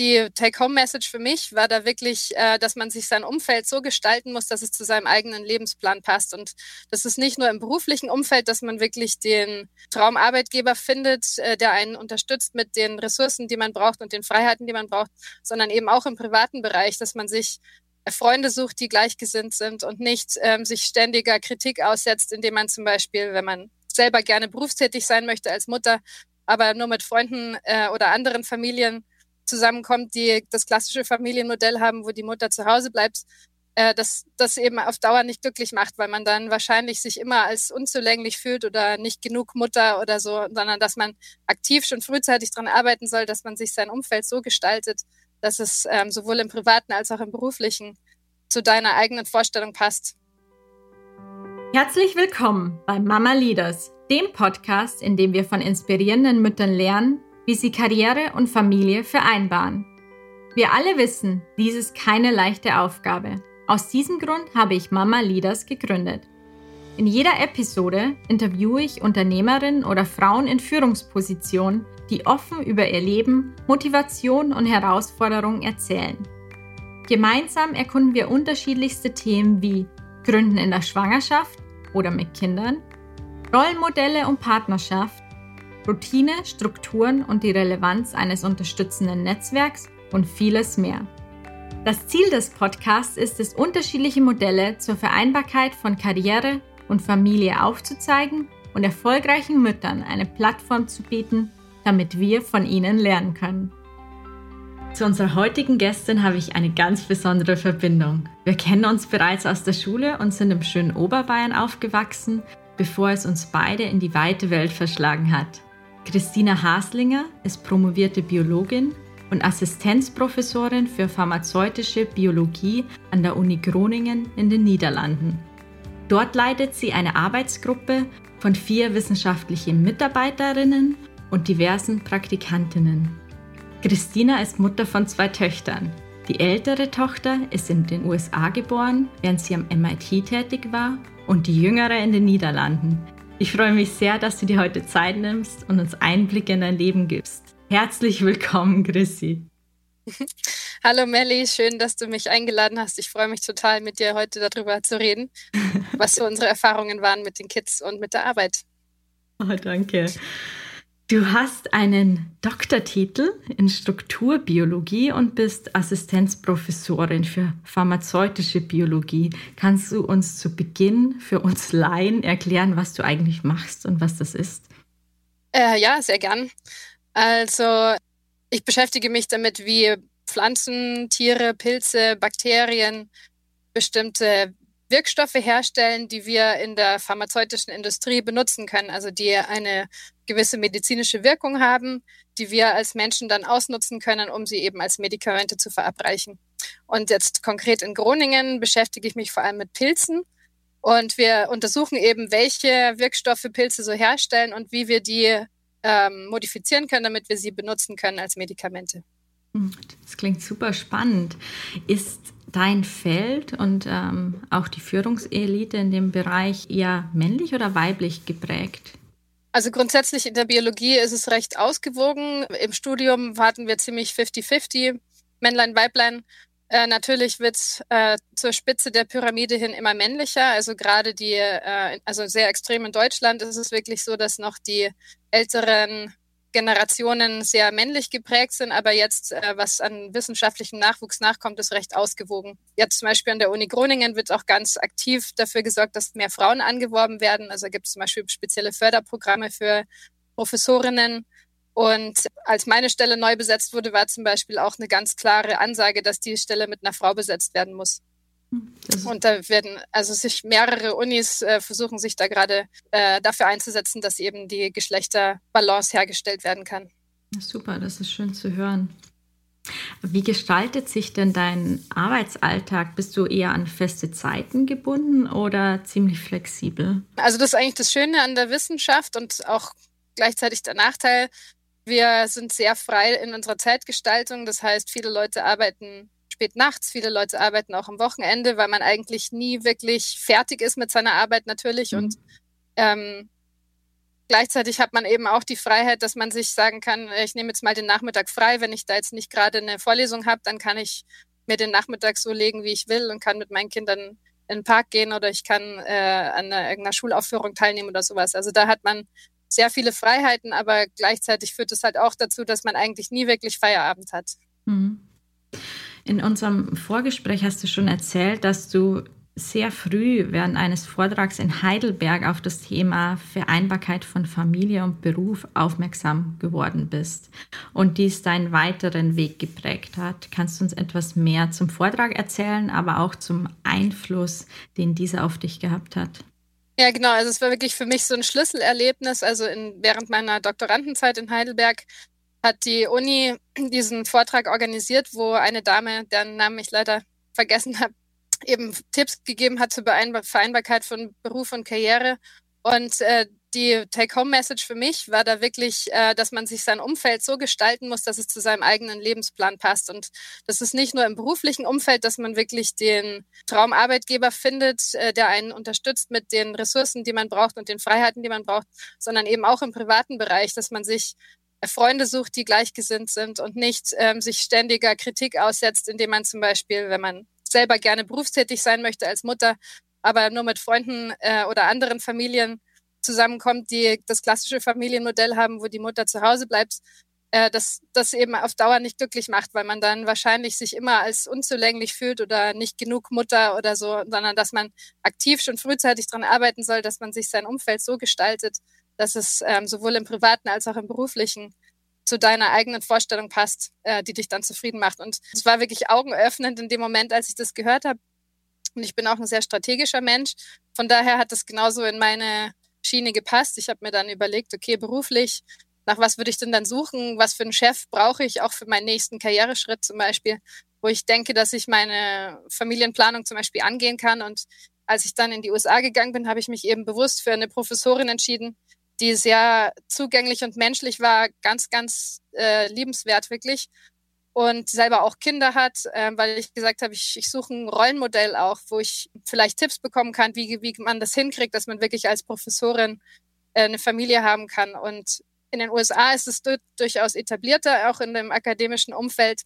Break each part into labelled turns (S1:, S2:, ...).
S1: die Take-Home-Message für mich war da wirklich, äh, dass man sich sein Umfeld so gestalten muss, dass es zu seinem eigenen Lebensplan passt. Und das ist nicht nur im beruflichen Umfeld, dass man wirklich den Traumarbeitgeber findet, äh, der einen unterstützt mit den Ressourcen, die man braucht und den Freiheiten, die man braucht, sondern eben auch im privaten Bereich, dass man sich äh, Freunde sucht, die gleichgesinnt sind und nicht ähm, sich ständiger Kritik aussetzt, indem man zum Beispiel, wenn man selber gerne berufstätig sein möchte als Mutter, aber nur mit Freunden äh, oder anderen Familien zusammenkommt, die das klassische Familienmodell haben, wo die Mutter zu Hause bleibt, äh, dass das eben auf Dauer nicht glücklich macht, weil man dann wahrscheinlich sich immer als unzulänglich fühlt oder nicht genug Mutter oder so, sondern dass man aktiv schon frühzeitig daran arbeiten soll, dass man sich sein Umfeld so gestaltet, dass es ähm, sowohl im privaten als auch im beruflichen zu deiner eigenen Vorstellung passt.
S2: Herzlich willkommen bei Mama Leaders, dem Podcast, in dem wir von inspirierenden Müttern lernen, wie sie Karriere und Familie vereinbaren. Wir alle wissen, dies ist keine leichte Aufgabe. Aus diesem Grund habe ich Mama Leaders gegründet. In jeder Episode interviewe ich Unternehmerinnen oder Frauen in Führungspositionen, die offen über ihr Leben, Motivation und Herausforderungen erzählen. Gemeinsam erkunden wir unterschiedlichste Themen wie Gründen in der Schwangerschaft oder mit Kindern, Rollenmodelle und Partnerschaft, Routine, Strukturen und die Relevanz eines unterstützenden Netzwerks und vieles mehr. Das Ziel des Podcasts ist es, unterschiedliche Modelle zur Vereinbarkeit von Karriere und Familie aufzuzeigen und erfolgreichen Müttern eine Plattform zu bieten, damit wir von ihnen lernen können. Zu unserer heutigen Gästin habe ich eine ganz besondere Verbindung. Wir kennen uns bereits aus der Schule und sind im schönen Oberbayern aufgewachsen, bevor es uns beide in die weite Welt verschlagen hat. Christina Haslinger ist promovierte Biologin und Assistenzprofessorin für pharmazeutische Biologie an der Uni Groningen in den Niederlanden. Dort leitet sie eine Arbeitsgruppe von vier wissenschaftlichen Mitarbeiterinnen und diversen Praktikantinnen. Christina ist Mutter von zwei Töchtern. Die ältere Tochter ist in den USA geboren, während sie am MIT tätig war, und die jüngere in den Niederlanden. Ich freue mich sehr, dass du dir heute Zeit nimmst und uns Einblicke in dein Leben gibst. Herzlich willkommen, Chrissy.
S1: Hallo Melli, schön, dass du mich eingeladen hast. Ich freue mich total, mit dir heute darüber zu reden, was so unsere Erfahrungen waren mit den Kids und mit der Arbeit.
S2: Oh, danke. Du hast einen Doktortitel in Strukturbiologie und bist Assistenzprofessorin für pharmazeutische Biologie. Kannst du uns zu Beginn für uns Laien erklären, was du eigentlich machst und was das ist?
S1: Äh, ja, sehr gern. Also ich beschäftige mich damit, wie Pflanzen, Tiere, Pilze, Bakterien bestimmte Wirkstoffe herstellen, die wir in der pharmazeutischen Industrie benutzen können, also die eine gewisse medizinische Wirkung haben, die wir als Menschen dann ausnutzen können, um sie eben als Medikamente zu verabreichen. Und jetzt konkret in Groningen beschäftige ich mich vor allem mit Pilzen. Und wir untersuchen eben, welche Wirkstoffe Pilze so herstellen und wie wir die ähm, modifizieren können, damit wir sie benutzen können als Medikamente.
S2: Hm, das klingt super spannend. Ist dein Feld und ähm, auch die Führungselite in dem Bereich eher männlich oder weiblich geprägt?
S1: Also grundsätzlich in der Biologie ist es recht ausgewogen. Im Studium warten wir ziemlich 50-50, Männlein, Weiblein. Äh, natürlich wird äh, zur Spitze der Pyramide hin immer männlicher. Also gerade die, äh, also sehr extrem in Deutschland ist es wirklich so, dass noch die älteren Generationen sehr männlich geprägt sind, aber jetzt, äh, was an wissenschaftlichem Nachwuchs nachkommt, ist recht ausgewogen. Jetzt zum Beispiel an der Uni Groningen wird auch ganz aktiv dafür gesorgt, dass mehr Frauen angeworben werden. Also gibt es zum Beispiel spezielle Förderprogramme für Professorinnen. Und als meine Stelle neu besetzt wurde, war zum Beispiel auch eine ganz klare Ansage, dass die Stelle mit einer Frau besetzt werden muss. Und da werden also sich mehrere Unis äh, versuchen sich da gerade äh, dafür einzusetzen, dass eben die Geschlechterbalance hergestellt werden kann.
S2: Super, das ist schön zu hören. Wie gestaltet sich denn dein Arbeitsalltag? Bist du eher an feste Zeiten gebunden oder ziemlich flexibel?
S1: Also das ist eigentlich das Schöne an der Wissenschaft und auch gleichzeitig der Nachteil. Wir sind sehr frei in unserer Zeitgestaltung. Das heißt, viele Leute arbeiten spät nachts. Viele Leute arbeiten auch am Wochenende, weil man eigentlich nie wirklich fertig ist mit seiner Arbeit natürlich. Mhm. Und ähm, gleichzeitig hat man eben auch die Freiheit, dass man sich sagen kann, ich nehme jetzt mal den Nachmittag frei. Wenn ich da jetzt nicht gerade eine Vorlesung habe, dann kann ich mir den Nachmittag so legen, wie ich will und kann mit meinen Kindern in den Park gehen oder ich kann äh, an einer, irgendeiner Schulaufführung teilnehmen oder sowas. Also da hat man sehr viele Freiheiten, aber gleichzeitig führt es halt auch dazu, dass man eigentlich nie wirklich Feierabend hat. Mhm.
S2: In unserem Vorgespräch hast du schon erzählt, dass du sehr früh während eines Vortrags in Heidelberg auf das Thema Vereinbarkeit von Familie und Beruf aufmerksam geworden bist und dies deinen weiteren Weg geprägt hat. Kannst du uns etwas mehr zum Vortrag erzählen, aber auch zum Einfluss, den dieser auf dich gehabt hat?
S1: Ja, genau. Also es war wirklich für mich so ein Schlüsselerlebnis. Also in, während meiner Doktorandenzeit in Heidelberg hat die Uni diesen Vortrag organisiert, wo eine Dame, deren Namen ich leider vergessen habe, eben Tipps gegeben hat zur Vereinbarkeit von Beruf und Karriere. Und äh, die Take-Home-Message für mich war da wirklich, äh, dass man sich sein Umfeld so gestalten muss, dass es zu seinem eigenen Lebensplan passt. Und das ist nicht nur im beruflichen Umfeld, dass man wirklich den Traumarbeitgeber findet, äh, der einen unterstützt mit den Ressourcen, die man braucht und den Freiheiten, die man braucht, sondern eben auch im privaten Bereich, dass man sich Freunde sucht, die gleichgesinnt sind und nicht ähm, sich ständiger Kritik aussetzt, indem man zum Beispiel, wenn man selber gerne berufstätig sein möchte als Mutter, aber nur mit Freunden äh, oder anderen Familien zusammenkommt, die das klassische Familienmodell haben, wo die Mutter zu Hause bleibt, äh, dass das eben auf Dauer nicht glücklich macht, weil man dann wahrscheinlich sich immer als unzulänglich fühlt oder nicht genug Mutter oder so, sondern dass man aktiv schon frühzeitig daran arbeiten soll, dass man sich sein Umfeld so gestaltet, dass es ähm, sowohl im privaten als auch im beruflichen zu deiner eigenen Vorstellung passt, äh, die dich dann zufrieden macht. Und es war wirklich augenöffnend in dem Moment, als ich das gehört habe. Und ich bin auch ein sehr strategischer Mensch. Von daher hat das genauso in meine Schiene gepasst. Ich habe mir dann überlegt, okay, beruflich, nach was würde ich denn dann suchen? Was für einen Chef brauche ich auch für meinen nächsten Karriereschritt zum Beispiel, wo ich denke, dass ich meine Familienplanung zum Beispiel angehen kann. Und als ich dann in die USA gegangen bin, habe ich mich eben bewusst für eine Professorin entschieden, die sehr zugänglich und menschlich war, ganz, ganz äh, liebenswert wirklich. Und selber auch Kinder hat, äh, weil ich gesagt habe, ich, ich suche ein Rollenmodell auch, wo ich vielleicht Tipps bekommen kann, wie, wie man das hinkriegt, dass man wirklich als Professorin äh, eine Familie haben kann. Und in den USA ist es durchaus etablierter, auch in dem akademischen Umfeld,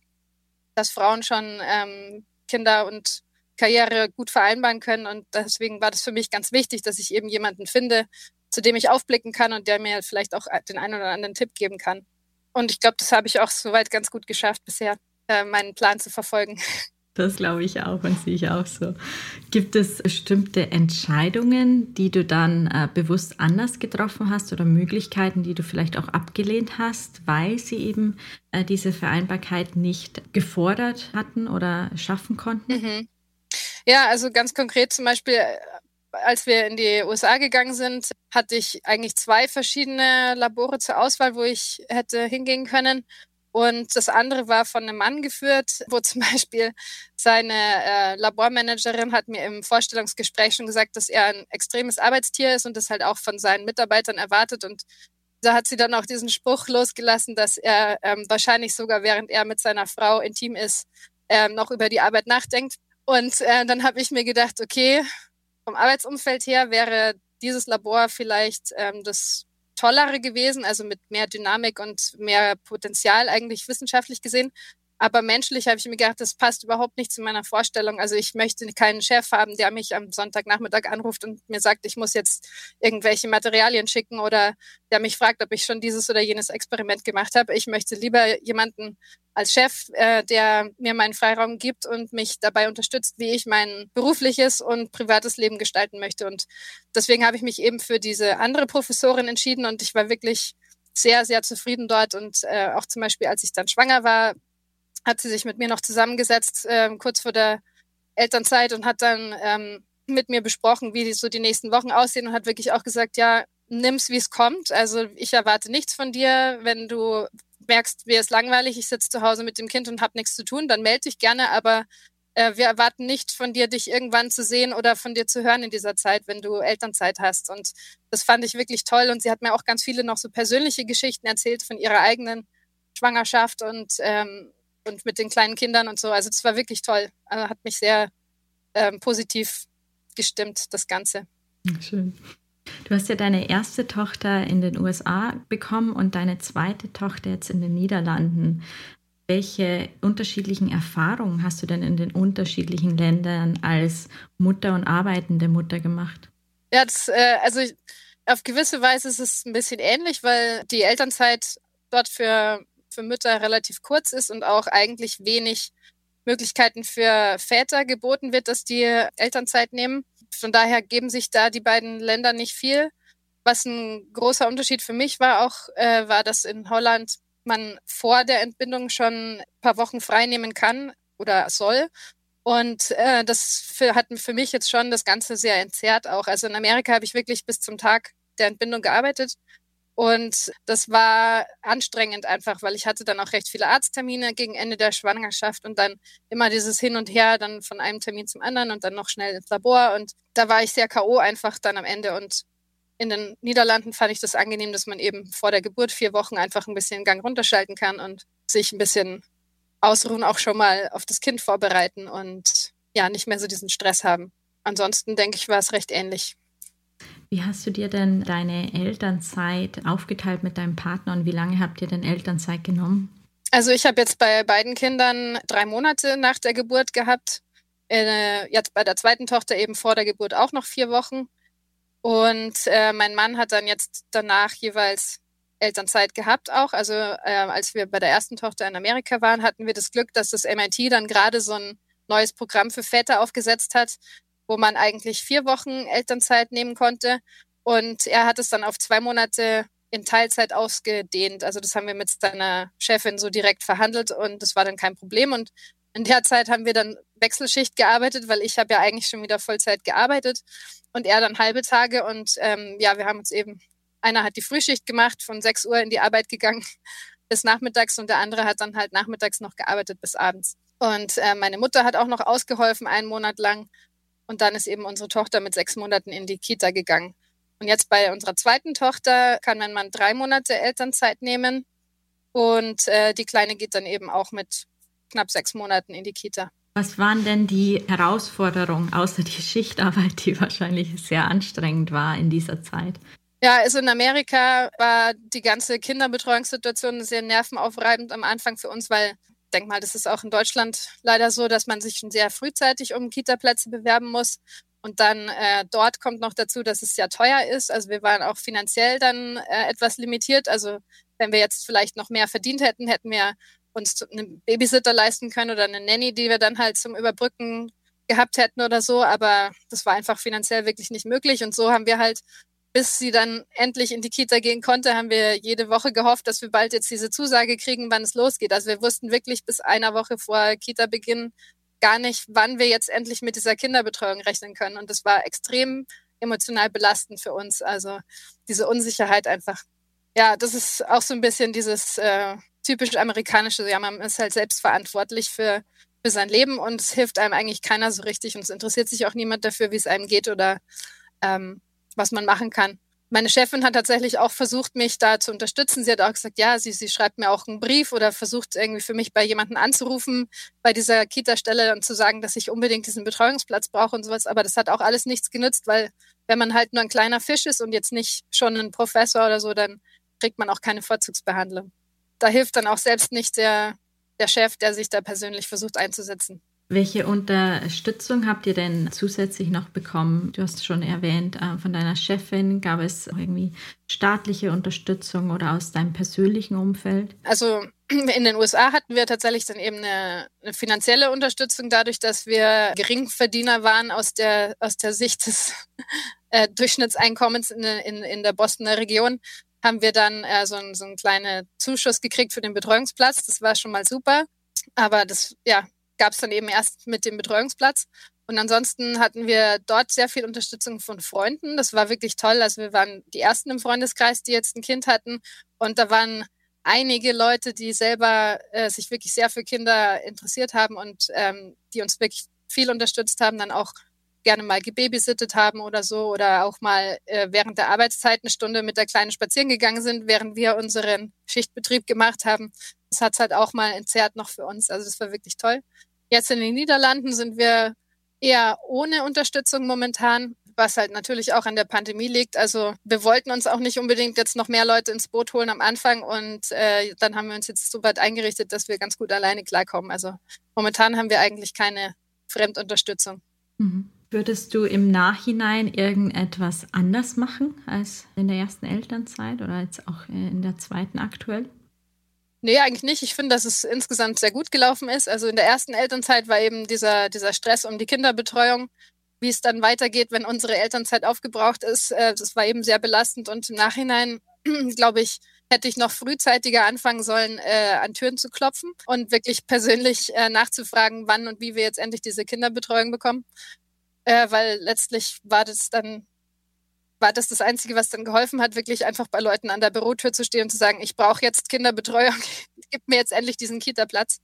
S1: dass Frauen schon ähm, Kinder und Karriere gut vereinbaren können. Und deswegen war das für mich ganz wichtig, dass ich eben jemanden finde, zu dem ich aufblicken kann und der mir vielleicht auch den einen oder anderen Tipp geben kann. Und ich glaube, das habe ich auch soweit ganz gut geschafft bisher, äh, meinen Plan zu verfolgen.
S2: Das glaube ich auch und sehe ich auch so. Gibt es bestimmte Entscheidungen, die du dann äh, bewusst anders getroffen hast oder Möglichkeiten, die du vielleicht auch abgelehnt hast, weil sie eben äh, diese Vereinbarkeit nicht gefordert hatten oder schaffen konnten? Mhm.
S1: Ja, also ganz konkret zum Beispiel als wir in die USA gegangen sind, hatte ich eigentlich zwei verschiedene Labore zur Auswahl, wo ich hätte hingehen können. Und das andere war von einem Mann geführt, wo zum Beispiel seine äh, Labormanagerin hat mir im Vorstellungsgespräch schon gesagt, dass er ein extremes Arbeitstier ist und das halt auch von seinen Mitarbeitern erwartet. Und da hat sie dann auch diesen Spruch losgelassen, dass er ähm, wahrscheinlich sogar während er mit seiner Frau intim ist, ähm, noch über die Arbeit nachdenkt. Und äh, dann habe ich mir gedacht, okay, vom Arbeitsumfeld her wäre dieses Labor vielleicht ähm, das tollere gewesen, also mit mehr Dynamik und mehr Potenzial eigentlich wissenschaftlich gesehen. Aber menschlich habe ich mir gedacht, das passt überhaupt nicht zu meiner Vorstellung. Also ich möchte keinen Chef haben, der mich am Sonntagnachmittag anruft und mir sagt, ich muss jetzt irgendwelche Materialien schicken oder der mich fragt, ob ich schon dieses oder jenes Experiment gemacht habe. Ich möchte lieber jemanden als Chef, äh, der mir meinen Freiraum gibt und mich dabei unterstützt, wie ich mein berufliches und privates Leben gestalten möchte. Und deswegen habe ich mich eben für diese andere Professorin entschieden und ich war wirklich sehr, sehr zufrieden dort. Und äh, auch zum Beispiel, als ich dann schwanger war, hat sie sich mit mir noch zusammengesetzt, äh, kurz vor der Elternzeit und hat dann ähm, mit mir besprochen, wie so die nächsten Wochen aussehen und hat wirklich auch gesagt, ja, nimm's, wie es kommt. Also ich erwarte nichts von dir. Wenn du merkst, mir ist langweilig, ich sitze zu Hause mit dem Kind und habe nichts zu tun, dann melde dich gerne, aber äh, wir erwarten nicht von dir, dich irgendwann zu sehen oder von dir zu hören in dieser Zeit, wenn du Elternzeit hast. Und das fand ich wirklich toll. Und sie hat mir auch ganz viele noch so persönliche Geschichten erzählt von ihrer eigenen Schwangerschaft und ähm, und mit den kleinen Kindern und so. Also es war wirklich toll. Also hat mich sehr ähm, positiv gestimmt, das Ganze.
S2: Schön. Du hast ja deine erste Tochter in den USA bekommen und deine zweite Tochter jetzt in den Niederlanden. Welche unterschiedlichen Erfahrungen hast du denn in den unterschiedlichen Ländern als Mutter und arbeitende Mutter gemacht?
S1: Ja, das, äh, also auf gewisse Weise ist es ein bisschen ähnlich, weil die Elternzeit dort für, für Mütter relativ kurz ist und auch eigentlich wenig Möglichkeiten für Väter geboten wird, dass die Elternzeit nehmen. Von daher geben sich da die beiden Länder nicht viel. Was ein großer Unterschied für mich war auch, äh, war, dass in Holland man vor der Entbindung schon ein paar Wochen frei nehmen kann oder soll. Und äh, das für, hat für mich jetzt schon das Ganze sehr entzerrt auch. Also in Amerika habe ich wirklich bis zum Tag der Entbindung gearbeitet. Und das war anstrengend einfach, weil ich hatte dann auch recht viele Arzttermine gegen Ende der Schwangerschaft und dann immer dieses Hin und Her, dann von einem Termin zum anderen und dann noch schnell ins Labor. Und da war ich sehr K.O. einfach dann am Ende. Und in den Niederlanden fand ich das angenehm, dass man eben vor der Geburt vier Wochen einfach ein bisschen Gang runterschalten kann und sich ein bisschen ausruhen, auch schon mal auf das Kind vorbereiten und ja, nicht mehr so diesen Stress haben. Ansonsten denke ich, war es recht ähnlich.
S2: Wie hast du dir denn deine Elternzeit aufgeteilt mit deinem Partner und wie lange habt ihr denn Elternzeit genommen?
S1: Also ich habe jetzt bei beiden Kindern drei Monate nach der Geburt gehabt. Äh, jetzt bei der zweiten Tochter eben vor der Geburt auch noch vier Wochen. Und äh, mein Mann hat dann jetzt danach jeweils Elternzeit gehabt auch. Also äh, als wir bei der ersten Tochter in Amerika waren, hatten wir das Glück, dass das MIT dann gerade so ein neues Programm für Väter aufgesetzt hat, wo man eigentlich vier Wochen Elternzeit nehmen konnte. Und er hat es dann auf zwei Monate in Teilzeit ausgedehnt. Also das haben wir mit seiner Chefin so direkt verhandelt und das war dann kein Problem. Und in der Zeit haben wir dann Wechselschicht gearbeitet, weil ich habe ja eigentlich schon wieder Vollzeit gearbeitet und er dann halbe Tage. Und ähm, ja, wir haben uns eben, einer hat die Frühschicht gemacht, von 6 Uhr in die Arbeit gegangen bis nachmittags und der andere hat dann halt nachmittags noch gearbeitet bis abends. Und äh, meine Mutter hat auch noch ausgeholfen, einen Monat lang. Und dann ist eben unsere Tochter mit sechs Monaten in die Kita gegangen. Und jetzt bei unserer zweiten Tochter kann mein Mann drei Monate Elternzeit nehmen. Und äh, die Kleine geht dann eben auch mit knapp sechs Monaten in die Kita.
S2: Was waren denn die Herausforderungen außer die Schichtarbeit, die wahrscheinlich sehr anstrengend war in dieser Zeit?
S1: Ja, also in Amerika war die ganze Kinderbetreuungssituation sehr nervenaufreibend am Anfang für uns, weil denke mal, das ist auch in Deutschland leider so, dass man sich schon sehr frühzeitig um Kita-Plätze bewerben muss. Und dann äh, dort kommt noch dazu, dass es sehr teuer ist. Also wir waren auch finanziell dann äh, etwas limitiert. Also wenn wir jetzt vielleicht noch mehr verdient hätten, hätten wir uns einen Babysitter leisten können oder eine Nanny, die wir dann halt zum Überbrücken gehabt hätten oder so. Aber das war einfach finanziell wirklich nicht möglich. Und so haben wir halt bis sie dann endlich in die Kita gehen konnte, haben wir jede Woche gehofft, dass wir bald jetzt diese Zusage kriegen, wann es losgeht. Also wir wussten wirklich bis einer Woche vor Kita-Beginn gar nicht, wann wir jetzt endlich mit dieser Kinderbetreuung rechnen können. Und das war extrem emotional belastend für uns. Also diese Unsicherheit einfach. Ja, das ist auch so ein bisschen dieses äh, typisch amerikanische, ja, man ist halt selbstverantwortlich für, für sein Leben und es hilft einem eigentlich keiner so richtig und es interessiert sich auch niemand dafür, wie es einem geht oder ähm, was man machen kann. Meine Chefin hat tatsächlich auch versucht, mich da zu unterstützen. Sie hat auch gesagt, ja, sie, sie schreibt mir auch einen Brief oder versucht irgendwie für mich bei jemandem anzurufen bei dieser Kita-Stelle und zu sagen, dass ich unbedingt diesen Betreuungsplatz brauche und sowas. Aber das hat auch alles nichts genützt, weil wenn man halt nur ein kleiner Fisch ist und jetzt nicht schon ein Professor oder so, dann kriegt man auch keine Vorzugsbehandlung. Da hilft dann auch selbst nicht der, der Chef, der sich da persönlich versucht einzusetzen.
S2: Welche Unterstützung habt ihr denn zusätzlich noch bekommen? Du hast schon erwähnt, äh, von deiner Chefin gab es irgendwie staatliche Unterstützung oder aus deinem persönlichen Umfeld?
S1: Also in den USA hatten wir tatsächlich dann eben eine, eine finanzielle Unterstützung dadurch, dass wir Geringverdiener waren aus der, aus der Sicht des äh, Durchschnittseinkommens in, in, in der Bostoner Region haben wir dann äh, so, ein, so einen kleinen Zuschuss gekriegt für den Betreuungsplatz. Das war schon mal super. Aber das, ja, gab es dann eben erst mit dem Betreuungsplatz. Und ansonsten hatten wir dort sehr viel Unterstützung von Freunden. Das war wirklich toll. Also wir waren die ersten im Freundeskreis, die jetzt ein Kind hatten. Und da waren einige Leute, die selber äh, sich wirklich sehr für Kinder interessiert haben und ähm, die uns wirklich viel unterstützt haben, dann auch gerne mal gebabysittet haben oder so oder auch mal äh, während der Arbeitszeit eine Stunde mit der Kleinen spazieren gegangen sind, während wir unseren Schichtbetrieb gemacht haben. Das hat es halt auch mal entzerrt noch für uns. Also das war wirklich toll. Jetzt in den Niederlanden sind wir eher ohne Unterstützung momentan. was halt natürlich auch an der Pandemie liegt. Also wir wollten uns auch nicht unbedingt jetzt noch mehr Leute ins Boot holen am Anfang und äh, dann haben wir uns jetzt so weit eingerichtet, dass wir ganz gut alleine klarkommen. Also momentan haben wir eigentlich keine Fremdunterstützung.
S2: Mhm. Würdest du im Nachhinein irgendetwas anders machen als in der ersten Elternzeit oder jetzt auch in der zweiten aktuell?
S1: Nee, eigentlich nicht. Ich finde, dass es insgesamt sehr gut gelaufen ist. Also in der ersten Elternzeit war eben dieser, dieser Stress um die Kinderbetreuung. Wie es dann weitergeht, wenn unsere Elternzeit aufgebraucht ist, äh, das war eben sehr belastend. Und im Nachhinein, glaube ich, hätte ich noch frühzeitiger anfangen sollen, äh, an Türen zu klopfen und wirklich persönlich äh, nachzufragen, wann und wie wir jetzt endlich diese Kinderbetreuung bekommen. Äh, weil letztlich war das dann war das das Einzige, was dann geholfen hat, wirklich einfach bei Leuten an der Bürotür zu stehen und zu sagen, ich brauche jetzt Kinderbetreuung, gib mir jetzt endlich diesen Kita-Platz.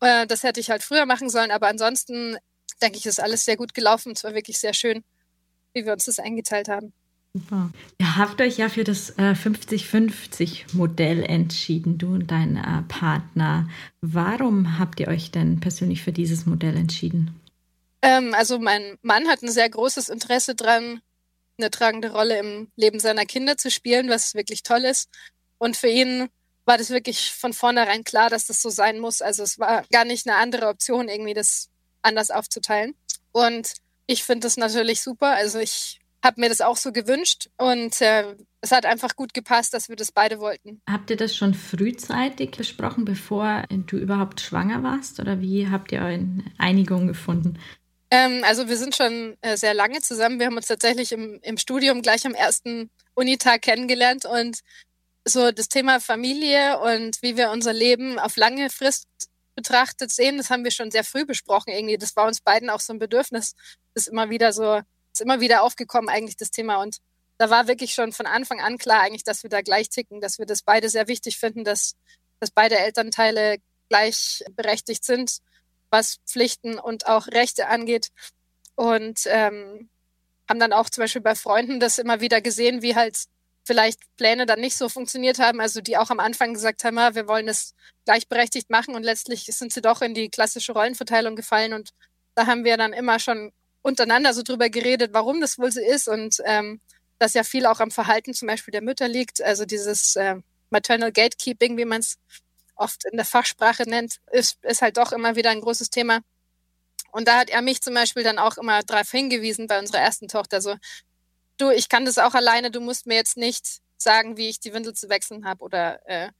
S1: Äh, das hätte ich halt früher machen sollen, aber ansonsten denke ich, ist alles sehr gut gelaufen. Es war wirklich sehr schön, wie wir uns das eingeteilt haben.
S2: Super. Ihr habt euch ja für das 50-50-Modell äh, entschieden, du und dein äh, Partner. Warum habt ihr euch denn persönlich für dieses Modell entschieden?
S1: Ähm, also mein Mann hat ein sehr großes Interesse daran, eine tragende Rolle im Leben seiner Kinder zu spielen, was wirklich toll ist. Und für ihn war das wirklich von vornherein klar, dass das so sein muss. Also es war gar nicht eine andere Option, irgendwie das anders aufzuteilen. Und ich finde das natürlich super. Also ich habe mir das auch so gewünscht und äh, es hat einfach gut gepasst, dass wir das beide wollten.
S2: Habt ihr das schon frühzeitig besprochen, bevor du überhaupt schwanger warst? Oder wie habt ihr eine Einigung gefunden?
S1: Ähm, also wir sind schon äh, sehr lange zusammen. Wir haben uns tatsächlich im, im Studium gleich am ersten Unitag kennengelernt und so das Thema Familie und wie wir unser Leben auf lange Frist betrachtet sehen, das haben wir schon sehr früh besprochen irgendwie. Das war uns beiden auch so ein Bedürfnis. Das ist immer wieder so, ist immer wieder aufgekommen eigentlich das Thema und da war wirklich schon von Anfang an klar eigentlich, dass wir da gleich ticken, dass wir das beide sehr wichtig finden, dass, dass beide Elternteile gleichberechtigt sind was Pflichten und auch Rechte angeht. Und ähm, haben dann auch zum Beispiel bei Freunden das immer wieder gesehen, wie halt vielleicht Pläne dann nicht so funktioniert haben, also die auch am Anfang gesagt haben, ja, ah, wir wollen es gleichberechtigt machen und letztlich sind sie doch in die klassische Rollenverteilung gefallen. Und da haben wir dann immer schon untereinander so drüber geredet, warum das wohl so ist und ähm, dass ja viel auch am Verhalten zum Beispiel der Mütter liegt, also dieses äh, Maternal Gatekeeping, wie man es oft in der Fachsprache nennt, ist, ist halt doch immer wieder ein großes Thema. Und da hat er mich zum Beispiel dann auch immer darauf hingewiesen bei unserer ersten Tochter, so, du, ich kann das auch alleine, du musst mir jetzt nicht sagen, wie ich die Windel zu wechseln habe oder äh,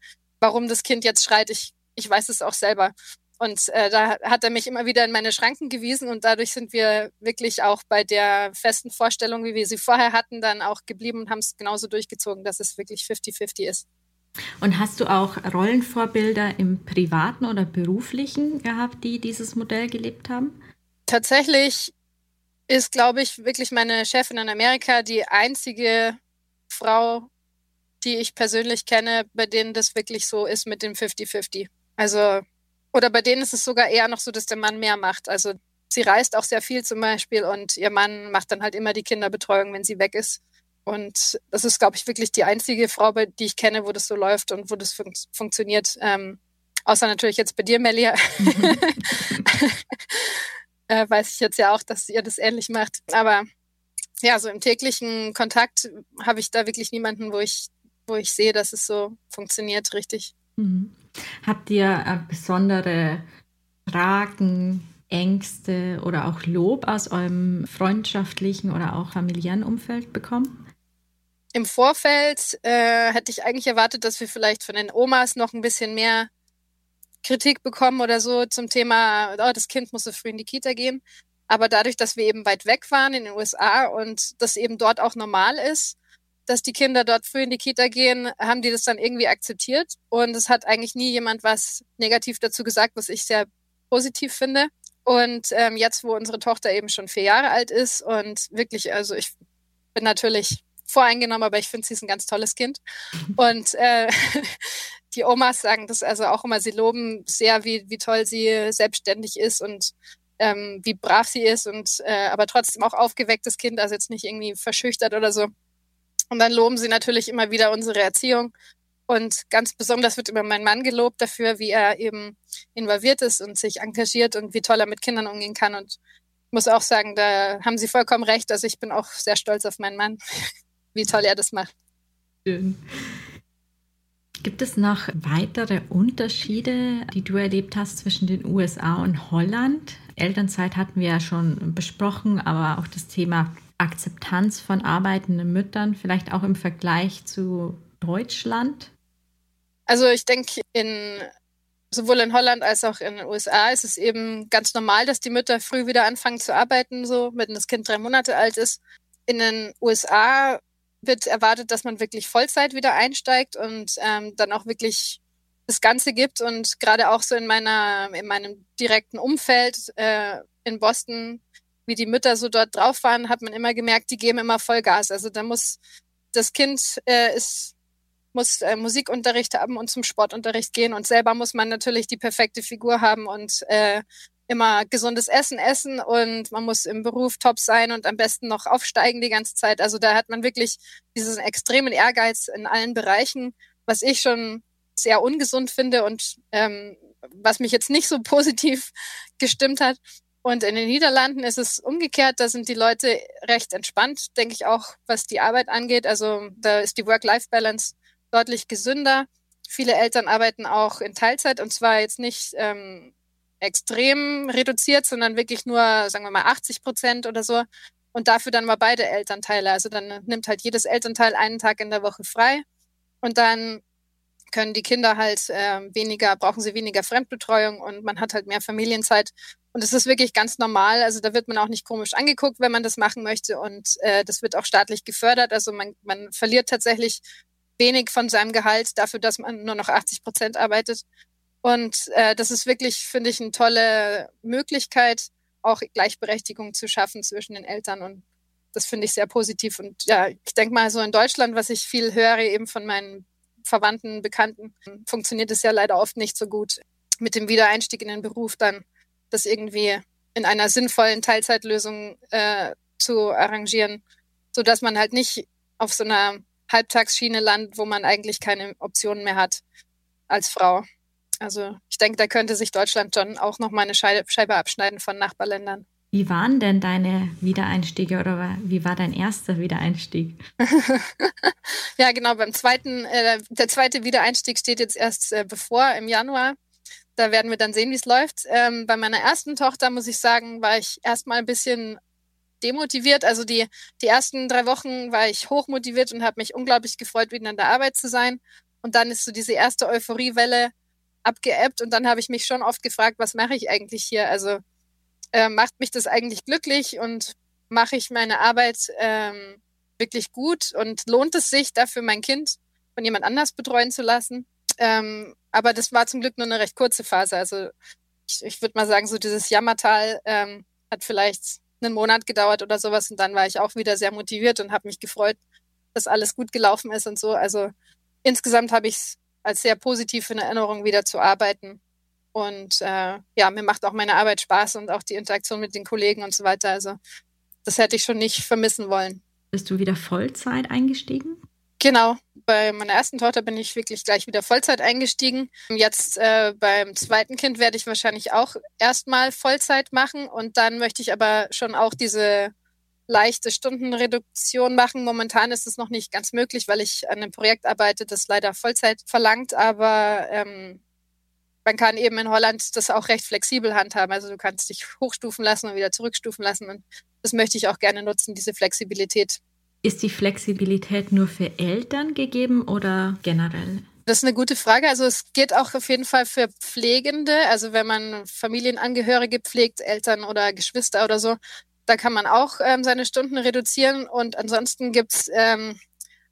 S1: warum das Kind jetzt schreit, ich, ich weiß es auch selber. Und äh, da hat er mich immer wieder in meine Schranken gewiesen und dadurch sind wir wirklich auch bei der festen Vorstellung, wie wir sie vorher hatten, dann auch geblieben und haben es genauso durchgezogen, dass es wirklich 50-50 ist.
S2: Und hast du auch Rollenvorbilder im privaten oder beruflichen gehabt, die dieses Modell gelebt haben?
S1: Tatsächlich ist, glaube ich, wirklich meine Chefin in Amerika die einzige Frau, die ich persönlich kenne, bei denen das wirklich so ist mit dem 50-50. Also, oder bei denen ist es sogar eher noch so, dass der Mann mehr macht. Also, sie reist auch sehr viel zum Beispiel und ihr Mann macht dann halt immer die Kinderbetreuung, wenn sie weg ist. Und das ist, glaube ich, wirklich die einzige Frau, die ich kenne, wo das so läuft und wo das fun funktioniert. Ähm, außer natürlich jetzt bei dir, Melia. Äh, weiß ich jetzt ja auch, dass ihr das ähnlich macht. Aber ja, so im täglichen Kontakt habe ich da wirklich niemanden, wo ich, wo ich sehe, dass es so funktioniert, richtig.
S2: Mhm. Habt ihr äh, besondere Fragen, Ängste oder auch Lob aus eurem freundschaftlichen oder auch familiären Umfeld bekommen?
S1: Im Vorfeld äh, hätte ich eigentlich erwartet, dass wir vielleicht von den Omas noch ein bisschen mehr Kritik bekommen oder so zum Thema, oh, das Kind muss so früh in die Kita gehen. Aber dadurch, dass wir eben weit weg waren in den USA und das eben dort auch normal ist, dass die Kinder dort früh in die Kita gehen, haben die das dann irgendwie akzeptiert. Und es hat eigentlich nie jemand was negativ dazu gesagt, was ich sehr positiv finde. Und ähm, jetzt, wo unsere Tochter eben schon vier Jahre alt ist und wirklich, also ich bin natürlich voreingenommen, aber ich finde, sie ist ein ganz tolles Kind. Und äh, die Omas sagen das also auch immer, sie loben sehr, wie, wie toll sie selbstständig ist und ähm, wie brav sie ist und äh, aber trotzdem auch aufgewecktes Kind, also jetzt nicht irgendwie verschüchtert oder so. Und dann loben sie natürlich immer wieder unsere Erziehung. Und ganz besonders wird immer mein Mann gelobt dafür, wie er eben involviert ist und sich engagiert und wie toll er mit Kindern umgehen kann. Und muss auch sagen, da haben Sie vollkommen recht. Also ich bin auch sehr stolz auf meinen Mann, wie toll er das macht. Schön.
S2: Gibt es noch weitere Unterschiede, die du erlebt hast zwischen den USA und Holland? Elternzeit hatten wir ja schon besprochen, aber auch das Thema Akzeptanz von arbeitenden Müttern, vielleicht auch im Vergleich zu Deutschland?
S1: Also ich denke, in sowohl in Holland als auch in den USA ist es eben ganz normal, dass die Mütter früh wieder anfangen zu arbeiten, so wenn das Kind drei Monate alt ist. In den USA wird erwartet, dass man wirklich Vollzeit wieder einsteigt und ähm, dann auch wirklich das Ganze gibt. Und gerade auch so in meiner, in meinem direkten Umfeld äh, in Boston, wie die Mütter so dort drauf waren, hat man immer gemerkt, die geben immer Vollgas. Also da muss das Kind äh, ist, muss äh, Musikunterricht haben und zum Sportunterricht gehen und selber muss man natürlich die perfekte Figur haben und äh, immer gesundes Essen essen und man muss im Beruf top sein und am besten noch aufsteigen die ganze Zeit. Also da hat man wirklich diesen extremen Ehrgeiz in allen Bereichen, was ich schon sehr ungesund finde und ähm, was mich jetzt nicht so positiv gestimmt hat. Und in den Niederlanden ist es umgekehrt, da sind die Leute recht entspannt, denke ich auch, was die Arbeit angeht. Also da ist die Work-Life-Balance deutlich gesünder. Viele Eltern arbeiten auch in Teilzeit und zwar jetzt nicht ähm, extrem reduziert, sondern wirklich nur, sagen wir mal, 80 Prozent oder so. Und dafür dann mal beide Elternteile. Also dann nimmt halt jedes Elternteil einen Tag in der Woche frei. Und dann können die Kinder halt äh, weniger, brauchen sie weniger Fremdbetreuung und man hat halt mehr Familienzeit. Und es ist wirklich ganz normal. Also da wird man auch nicht komisch angeguckt, wenn man das machen möchte. Und äh, das wird auch staatlich gefördert. Also man, man verliert tatsächlich wenig von seinem Gehalt dafür, dass man nur noch 80 Prozent arbeitet. Und äh, das ist wirklich, finde ich, eine tolle Möglichkeit, auch Gleichberechtigung zu schaffen zwischen den Eltern. Und das finde ich sehr positiv. Und ja, ich denke mal so in Deutschland, was ich viel höre, eben von meinen Verwandten, Bekannten, funktioniert es ja leider oft nicht so gut mit dem Wiedereinstieg in den Beruf dann, das irgendwie in einer sinnvollen Teilzeitlösung äh, zu arrangieren, so dass man halt nicht auf so einer Halbtagsschiene landet, wo man eigentlich keine Optionen mehr hat als Frau. Also ich denke, da könnte sich Deutschland schon auch noch mal eine Scheibe, abschneiden von Nachbarländern.
S2: Wie waren denn deine Wiedereinstiege oder wie war dein erster Wiedereinstieg?
S1: ja, genau, beim zweiten, äh, der zweite Wiedereinstieg steht jetzt erst äh, bevor im Januar. Da werden wir dann sehen, wie es läuft. Ähm, bei meiner ersten Tochter, muss ich sagen, war ich erstmal ein bisschen demotiviert. Also die, die ersten drei Wochen war ich hochmotiviert und habe mich unglaublich gefreut, wieder in der Arbeit zu sein. Und dann ist so diese erste Euphoriewelle abgeebbt und dann habe ich mich schon oft gefragt, was mache ich eigentlich hier? Also äh, macht mich das eigentlich glücklich und mache ich meine Arbeit ähm, wirklich gut und lohnt es sich dafür, mein Kind von jemand anders betreuen zu lassen? Ähm, aber das war zum Glück nur eine recht kurze Phase. Also ich, ich würde mal sagen, so dieses Jammertal ähm, hat vielleicht einen Monat gedauert oder sowas und dann war ich auch wieder sehr motiviert und habe mich gefreut, dass alles gut gelaufen ist und so. Also insgesamt habe ich es als sehr positiv in Erinnerung wieder zu arbeiten. Und äh, ja, mir macht auch meine Arbeit Spaß und auch die Interaktion mit den Kollegen und so weiter. Also das hätte ich schon nicht vermissen wollen.
S2: Bist du wieder Vollzeit eingestiegen?
S1: Genau. Bei meiner ersten Tochter bin ich wirklich gleich wieder Vollzeit eingestiegen. Jetzt äh, beim zweiten Kind werde ich wahrscheinlich auch erstmal Vollzeit machen und dann möchte ich aber schon auch diese leichte Stundenreduktion machen. Momentan ist es noch nicht ganz möglich, weil ich an einem Projekt arbeite, das leider Vollzeit verlangt, aber ähm, man kann eben in Holland das auch recht flexibel handhaben. Also du kannst dich hochstufen lassen und wieder zurückstufen lassen und das möchte ich auch gerne nutzen, diese Flexibilität.
S2: Ist die Flexibilität nur für Eltern gegeben oder generell?
S1: Das ist eine gute Frage. Also es geht auch auf jeden Fall für Pflegende. Also wenn man Familienangehörige pflegt, Eltern oder Geschwister oder so, da kann man auch ähm, seine Stunden reduzieren und ansonsten gibt's ähm,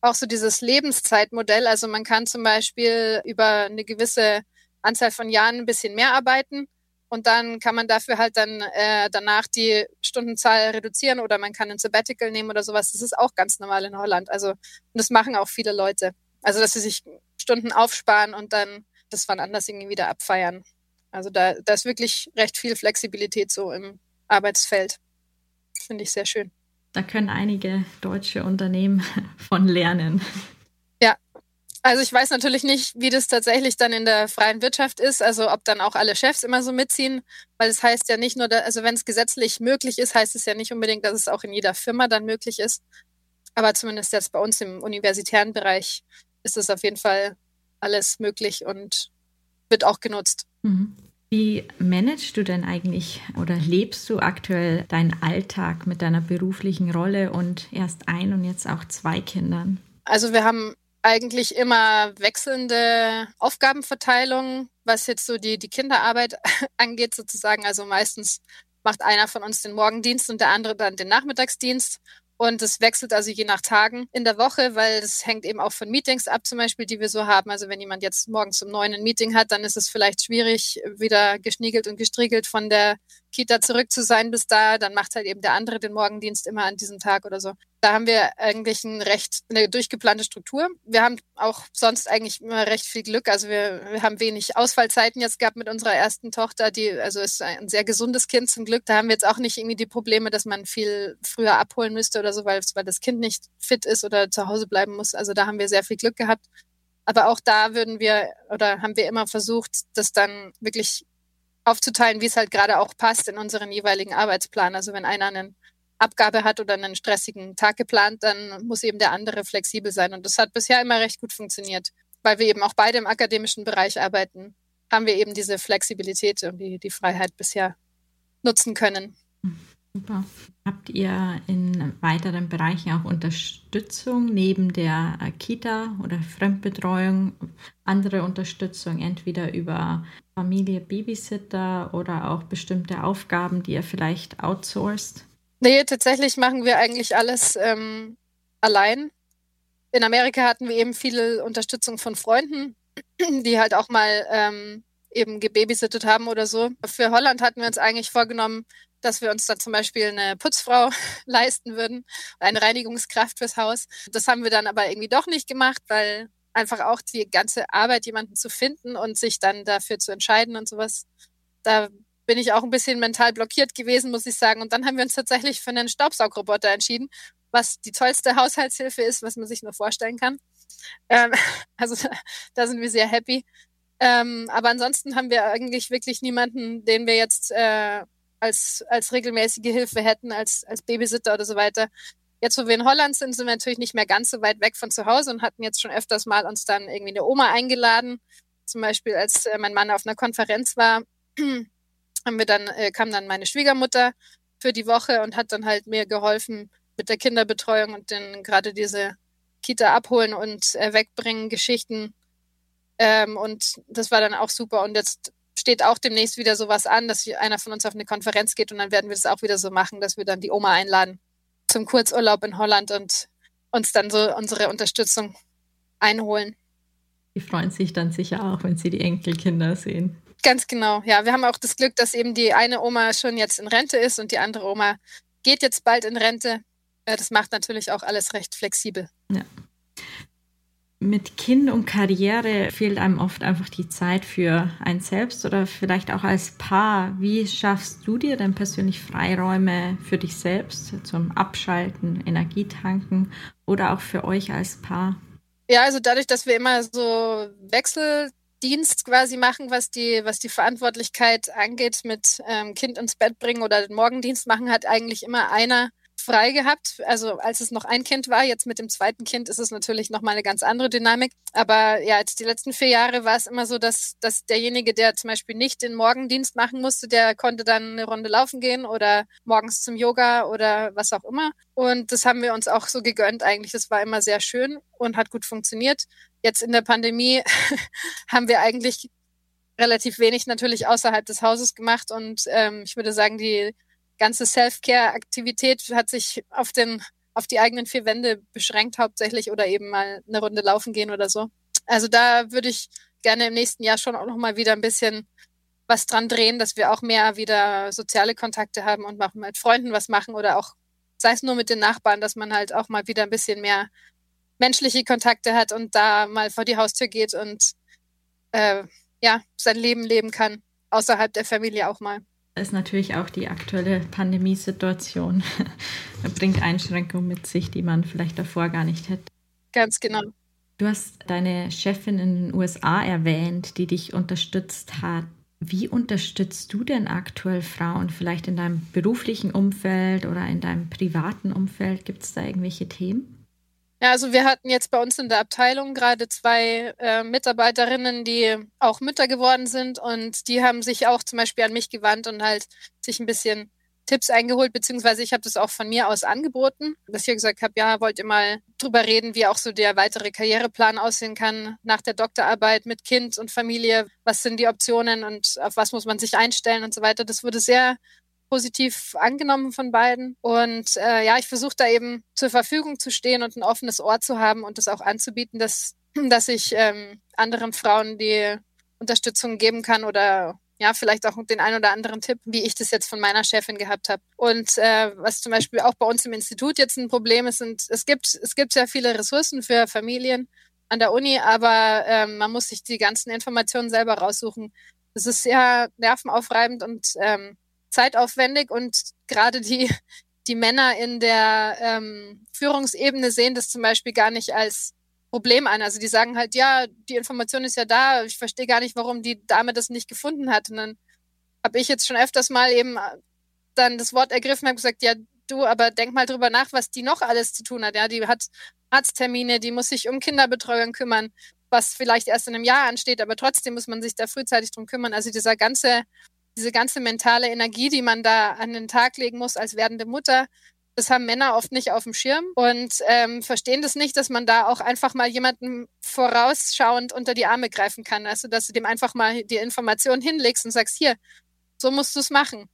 S1: auch so dieses Lebenszeitmodell. Also man kann zum Beispiel über eine gewisse Anzahl von Jahren ein bisschen mehr arbeiten und dann kann man dafür halt dann äh, danach die Stundenzahl reduzieren oder man kann ein Sabbatical nehmen oder sowas. Das ist auch ganz normal in Holland. Also und das machen auch viele Leute. Also dass sie sich Stunden aufsparen und dann das wann anders irgendwie wieder abfeiern. Also da, da ist wirklich recht viel Flexibilität so im Arbeitsfeld. Finde ich sehr schön.
S2: Da können einige deutsche Unternehmen von lernen.
S1: Ja, Also ich weiß natürlich nicht, wie das tatsächlich dann in der freien Wirtschaft ist, also ob dann auch alle Chefs immer so mitziehen, weil es heißt ja nicht nur, da, also wenn es gesetzlich möglich ist, heißt es ja nicht unbedingt, dass es auch in jeder Firma dann möglich ist. Aber zumindest jetzt bei uns im universitären Bereich ist es auf jeden Fall alles möglich und wird auch genutzt.
S2: Mhm. Wie managst du denn eigentlich oder lebst du aktuell deinen Alltag mit deiner beruflichen Rolle und erst ein und jetzt auch zwei Kindern?
S1: Also wir haben eigentlich immer wechselnde Aufgabenverteilung, was jetzt so die, die Kinderarbeit angeht sozusagen. Also meistens macht einer von uns den Morgendienst und der andere dann den Nachmittagsdienst. Und es wechselt also je nach Tagen in der Woche, weil es hängt eben auch von Meetings ab, zum Beispiel, die wir so haben. Also wenn jemand jetzt morgens um neun ein Meeting hat, dann ist es vielleicht schwierig, wieder geschniegelt und gestriegelt von der Kita zurück zu sein bis da. Dann macht halt eben der andere den Morgendienst immer an diesem Tag oder so. Da haben wir eigentlich ein recht, eine durchgeplante Struktur. Wir haben auch sonst eigentlich immer recht viel Glück. Also wir, wir haben wenig Ausfallzeiten jetzt gehabt mit unserer ersten Tochter, die, also ist ein sehr gesundes Kind zum Glück. Da haben wir jetzt auch nicht irgendwie die Probleme, dass man viel früher abholen müsste oder so, weil, weil das Kind nicht fit ist oder zu Hause bleiben muss. Also da haben wir sehr viel Glück gehabt. Aber auch da würden wir oder haben wir immer versucht, das dann wirklich aufzuteilen, wie es halt gerade auch passt in unseren jeweiligen Arbeitsplan. Also wenn einer einen Abgabe hat oder einen stressigen Tag geplant, dann muss eben der andere flexibel sein. Und das hat bisher immer recht gut funktioniert. Weil wir eben auch beide im akademischen Bereich arbeiten, haben wir eben diese Flexibilität und die, die Freiheit bisher nutzen können.
S2: Super. Habt ihr in weiteren Bereichen auch Unterstützung neben der Kita oder Fremdbetreuung, andere Unterstützung, entweder über Familie, Babysitter oder auch bestimmte Aufgaben, die ihr vielleicht outsourced?
S1: Nee, tatsächlich machen wir eigentlich alles ähm, allein. In Amerika hatten wir eben viel Unterstützung von Freunden, die halt auch mal ähm, eben gebabysittet haben oder so. Für Holland hatten wir uns eigentlich vorgenommen, dass wir uns dann zum Beispiel eine Putzfrau leisten würden, eine Reinigungskraft fürs Haus. Das haben wir dann aber irgendwie doch nicht gemacht, weil einfach auch die ganze Arbeit, jemanden zu finden und sich dann dafür zu entscheiden und sowas, da bin ich auch ein bisschen mental blockiert gewesen, muss ich sagen. Und dann haben wir uns tatsächlich für einen Staubsaugroboter entschieden, was die tollste Haushaltshilfe ist, was man sich nur vorstellen kann. Ähm, also da sind wir sehr happy. Ähm, aber ansonsten haben wir eigentlich wirklich niemanden, den wir jetzt äh, als, als regelmäßige Hilfe hätten, als, als Babysitter oder so weiter. Jetzt, wo wir in Holland sind, sind wir natürlich nicht mehr ganz so weit weg von zu Hause und hatten jetzt schon öfters mal uns dann irgendwie eine Oma eingeladen. Zum Beispiel, als äh, mein Mann auf einer Konferenz war, haben wir dann, äh, kam dann meine Schwiegermutter für die Woche und hat dann halt mir geholfen mit der Kinderbetreuung und dann gerade diese Kita abholen und äh, wegbringen Geschichten. Ähm, und das war dann auch super. Und jetzt steht auch demnächst wieder sowas an, dass einer von uns auf eine Konferenz geht und dann werden wir das auch wieder so machen, dass wir dann die Oma einladen zum Kurzurlaub in Holland und uns dann so unsere Unterstützung einholen.
S2: Die freuen sich dann sicher auch, wenn sie die Enkelkinder sehen.
S1: Ganz genau, ja. Wir haben auch das Glück, dass eben die eine Oma schon jetzt in Rente ist und die andere Oma geht jetzt bald in Rente. Das macht natürlich auch alles recht flexibel.
S2: Ja. Mit Kind und Karriere fehlt einem oft einfach die Zeit für ein selbst oder vielleicht auch als Paar. Wie schaffst du dir denn persönlich Freiräume für dich selbst zum Abschalten, Energietanken oder auch für euch als Paar?
S1: Ja, also dadurch, dass wir immer so Wechsel Dienst quasi machen, was die, was die Verantwortlichkeit angeht mit ähm, Kind ins Bett bringen oder den Morgendienst machen, hat eigentlich immer einer frei gehabt. Also als es noch ein Kind war, jetzt mit dem zweiten Kind ist es natürlich nochmal eine ganz andere Dynamik. Aber ja, jetzt die letzten vier Jahre war es immer so, dass, dass derjenige, der zum Beispiel nicht den Morgendienst machen musste, der konnte dann eine Runde laufen gehen oder morgens zum Yoga oder was auch immer. Und das haben wir uns auch so gegönnt eigentlich. Das war immer sehr schön und hat gut funktioniert. Jetzt in der Pandemie haben wir eigentlich relativ wenig natürlich außerhalb des Hauses gemacht und ähm, ich würde sagen, die ganze Self-Care-Aktivität hat sich auf den auf die eigenen vier Wände beschränkt hauptsächlich oder eben mal eine Runde laufen gehen oder so. Also da würde ich gerne im nächsten Jahr schon auch noch mal wieder ein bisschen was dran drehen, dass wir auch mehr wieder soziale Kontakte haben und auch mit Freunden was machen oder auch sei es nur mit den Nachbarn, dass man halt auch mal wieder ein bisschen mehr menschliche Kontakte hat und da mal vor die Haustür geht und äh, ja, sein Leben leben kann, außerhalb der Familie auch mal.
S2: Ist natürlich auch die aktuelle Pandemiesituation. bringt Einschränkungen mit sich, die man vielleicht davor gar nicht hätte.
S1: Ganz genau.
S2: Du hast deine Chefin in den USA erwähnt, die dich unterstützt hat. Wie unterstützt du denn aktuell Frauen, vielleicht in deinem beruflichen Umfeld oder in deinem privaten Umfeld? Gibt es da irgendwelche Themen?
S1: Ja, also wir hatten jetzt bei uns in der Abteilung gerade zwei äh, Mitarbeiterinnen, die auch Mütter geworden sind und die haben sich auch zum Beispiel an mich gewandt und halt sich ein bisschen Tipps eingeholt, beziehungsweise ich habe das auch von mir aus angeboten, dass ich gesagt habe, ja, wollt ihr mal drüber reden, wie auch so der weitere Karriereplan aussehen kann nach der Doktorarbeit mit Kind und Familie, was sind die Optionen und auf was muss man sich einstellen und so weiter. Das wurde sehr positiv angenommen von beiden. Und äh, ja, ich versuche da eben zur Verfügung zu stehen und ein offenes Ohr zu haben und das auch anzubieten, dass, dass ich ähm, anderen Frauen die Unterstützung geben kann oder ja, vielleicht auch den ein oder anderen Tipp, wie ich das jetzt von meiner Chefin gehabt habe. Und äh, was zum Beispiel auch bei uns im Institut jetzt ein Problem ist, sind, es gibt, es gibt sehr viele Ressourcen für Familien an der Uni, aber ähm, man muss sich die ganzen Informationen selber raussuchen. Das ist sehr nervenaufreibend und ähm, zeitaufwendig und gerade die, die Männer in der ähm, Führungsebene sehen das zum Beispiel gar nicht als Problem an. Also die sagen halt, ja, die Information ist ja da, ich verstehe gar nicht, warum die Dame das nicht gefunden hat. Und dann habe ich jetzt schon öfters mal eben äh, dann das Wort ergriffen und gesagt, ja, du, aber denk mal drüber nach, was die noch alles zu tun hat. Ja, die hat Arzttermine, die muss sich um Kinderbetreuung kümmern, was vielleicht erst in einem Jahr ansteht, aber trotzdem muss man sich da frühzeitig drum kümmern. Also dieser ganze, diese ganze mentale Energie, die man da an den Tag legen muss als werdende Mutter, das haben Männer oft nicht auf dem Schirm und ähm, verstehen das nicht, dass man da auch einfach mal jemanden vorausschauend unter die Arme greifen kann. Also, dass du dem einfach mal die Information hinlegst und sagst, hier, so musst du es machen.